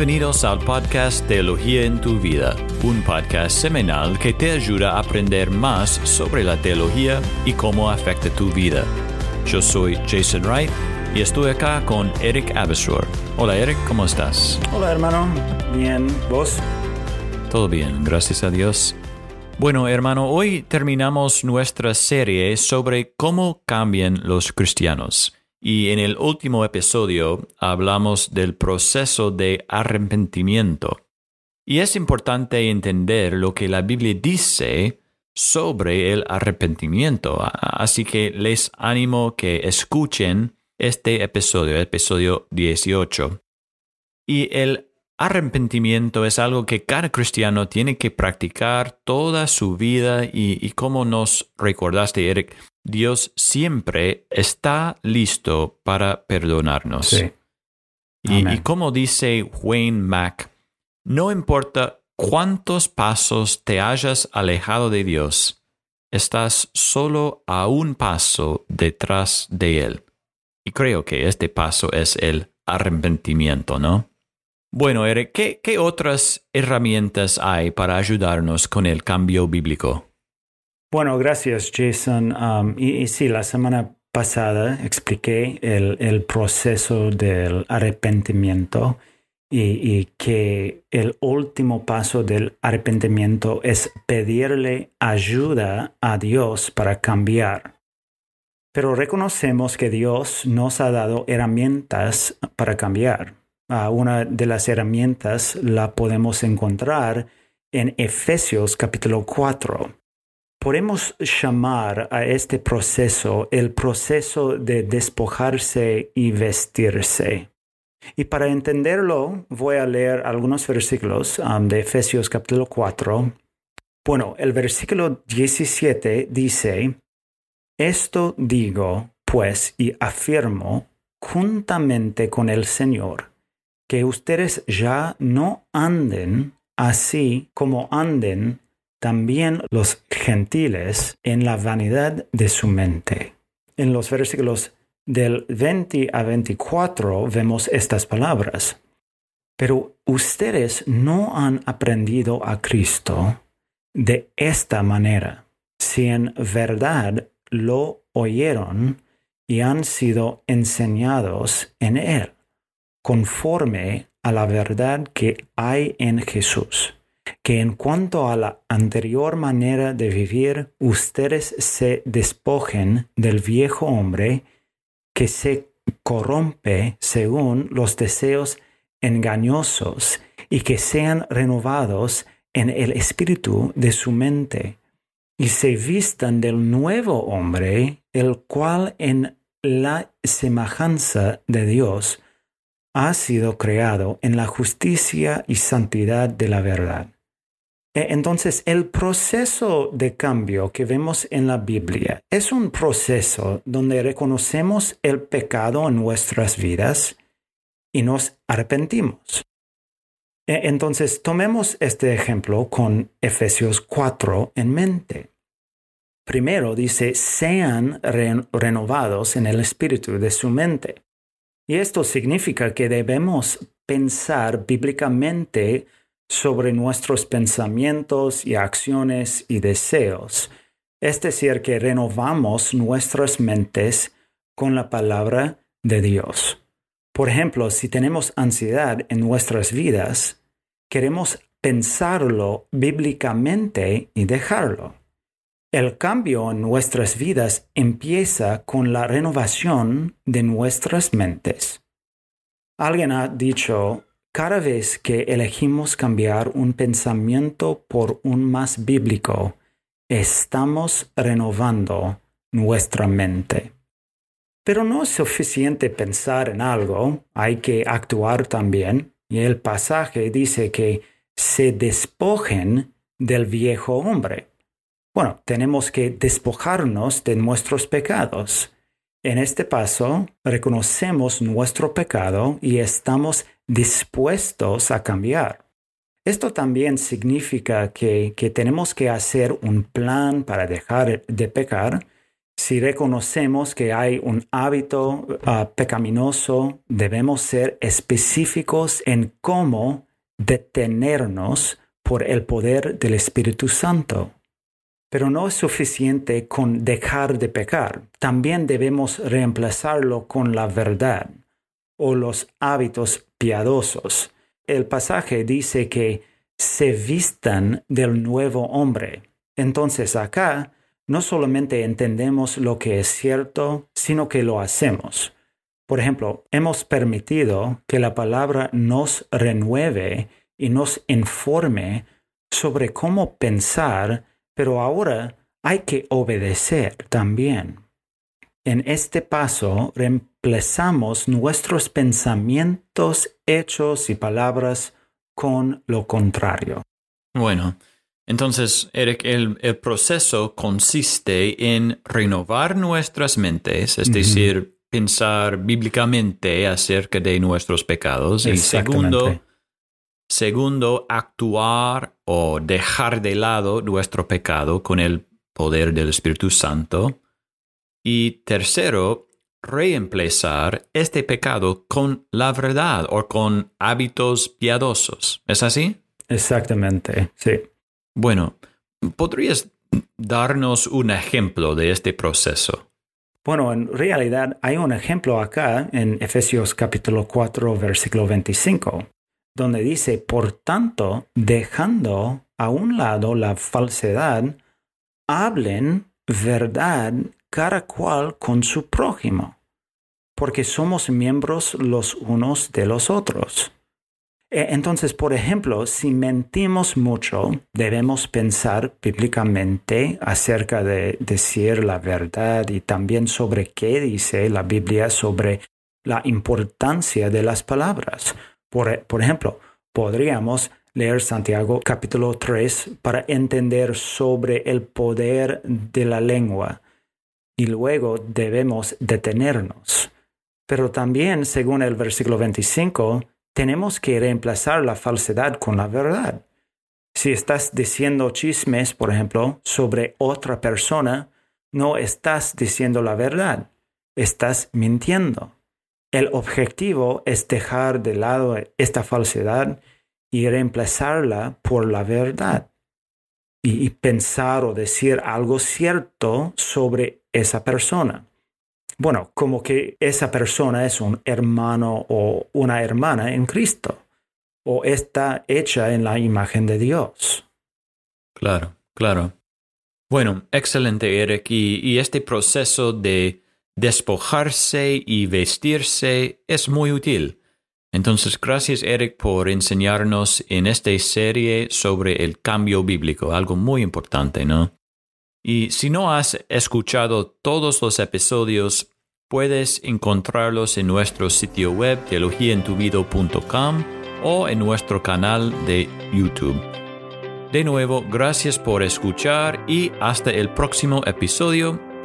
Bienvenidos al podcast Teología en tu vida, un podcast semanal que te ayuda a aprender más sobre la teología y cómo afecta tu vida. Yo soy Jason Wright y estoy acá con Eric Abesor. Hola Eric, ¿cómo estás? Hola hermano, bien, ¿vos? Todo bien, gracias a Dios. Bueno, hermano, hoy terminamos nuestra serie sobre cómo cambian los cristianos. Y en el último episodio hablamos del proceso de arrepentimiento. Y es importante entender lo que la Biblia dice sobre el arrepentimiento. Así que les animo que escuchen este episodio, episodio 18. Y el arrepentimiento es algo que cada cristiano tiene que practicar toda su vida y, como nos recordaste, Eric, Dios siempre está listo para perdonarnos. Y, y, como dice Wayne Mack, no importa cuántos pasos te hayas alejado de Dios, estás solo a un paso detrás de Él. Y creo que este paso es el arrepentimiento, ¿no? Bueno, Eric, ¿qué, otras herramientas hay para ayudarnos con el cambio bíblico? Bueno, gracias, Jason. Um, y, sí, la semana pasada expliqué el, proceso del arrepentimiento y, que el último paso del arrepentimiento es pedirle ayuda a Dios para cambiar. Pero reconocemos que Dios nos ha dado herramientas para cambiar una de las herramientas la podemos encontrar en Efesios capítulo 4. Podemos llamar a este proceso el proceso de despojarse y vestirse. Y para entenderlo, voy a leer algunos versículos um, de Efesios capítulo 4. Bueno, el versículo 17 dice, Esto digo, pues, y afirmo, juntamente con el Señor, que ustedes ya no anden así como anden también los gentiles en la vanidad de su mente. En los versículos del 20 a 24 vemos estas palabras. Pero ustedes no han aprendido a Cristo de esta manera, si en verdad lo oyeron y han sido enseñados en él conforme a la verdad que hay en Jesús, que en cuanto a la anterior manera de vivir, ustedes se despojen del viejo hombre que se corrompe según los deseos engañosos y que sean renovados en el espíritu de su mente y se vistan del nuevo hombre, el cual en la semejanza de Dios ha sido creado en la justicia y santidad de la verdad. E, entonces, el proceso de cambio que vemos en la Biblia es un proceso donde reconocemos el pecado en nuestras vidas y nos arrepentimos. E, entonces, tomemos este ejemplo con Efesios 4 en mente. Primero dice, sean renovados en el espíritu de su mente. Y esto significa que debemos pensar bíblicamente sobre nuestros pensamientos y acciones y deseos. Es decir, que renovamos nuestras mentes con la palabra de Dios. Por ejemplo, si tenemos ansiedad en nuestras vidas, queremos pensarlo bíblicamente y dejarlo. El cambio en nuestras vidas empieza con la renovación de nuestras mentes. Alguien ha dicho, cada vez que elegimos cambiar un pensamiento por un más bíblico, estamos renovando nuestra mente. Pero no es suficiente pensar en algo, hay que actuar también, y el pasaje dice que se despojen del viejo hombre. Bueno, tenemos que despojarnos de nuestros pecados. En este paso, reconocemos nuestro pecado y estamos dispuestos a cambiar. Esto también significa que, tenemos que hacer un plan para dejar de pecar Si reconocemos que hay un hábito ah, pecaminoso, debemos ser específicos en cómo detenernos por el poder del Espíritu Santo. Pero no es suficiente con dejar de pecar. También debemos reemplazarlo con la verdad o los hábitos piadosos. El pasaje dice que se vistan del nuevo hombre. Entonces acá no solamente entendemos lo que es cierto, sino que lo hacemos. Por ejemplo, hemos permitido que la palabra nos renueve y nos informe sobre cómo pensar, pero ahora hay que obedecer también. En este paso reemplazamos nuestros pensamientos, hechos y palabras con lo contrario. Bueno, entonces, Eric, el, proceso consiste en renovar nuestras mentes, es decir, pensar bíblicamente acerca de nuestros pecados. Y segundo, segundo, actuar o dejar de lado nuestro pecado con el poder del Espíritu Santo. Y tercero, reemplazar este pecado con la verdad o con hábitos piadosos. ¿Es así? Exactamente, sí. Bueno, ¿podrías darnos un ejemplo de este proceso? Bueno, en realidad hay un ejemplo acá en Efesios capítulo 4, versículo 25, donde dice, por tanto, dejando a un lado la falsedad, hablen verdad cada cual con su prójimo, porque somos miembros los unos de los otros. Eh, entonces, por ejemplo, si mentimos mucho, debemos pensar bíblicamente acerca de decir la verdad y también sobre qué dice la Biblia sobre la importancia de las palabras. Por, ejemplo, podríamos leer Santiago capítulo 3 para entender sobre el poder de la lengua y luego debemos detenernos. Pero también, según el versículo 25, tenemos que reemplazar la falsedad con la verdad. Si estás diciendo chismes, por ejemplo, sobre otra persona, no estás diciendo la verdad, estás mintiendo. El objetivo es dejar de lado esta falsedad y reemplazarla por la verdad y, pensar o decir algo cierto sobre esa persona bueno, como que esa persona es un hermano o una hermana en Cristo, o está hecha en la imagen de Dios. Claro, claro. Bueno, excelente, Eric. Y, este proceso de despojarse y vestirse es muy útil. Entonces, gracias, Eric, por enseñarnos en esta serie sobre el cambio bíblico, algo muy importante, ¿no? Y si no has escuchado todos los episodios, puedes encontrarlos en nuestro sitio web teologiaentuvido.com o en nuestro canal de YouTube. De nuevo, gracias por escuchar y hasta el próximo episodio.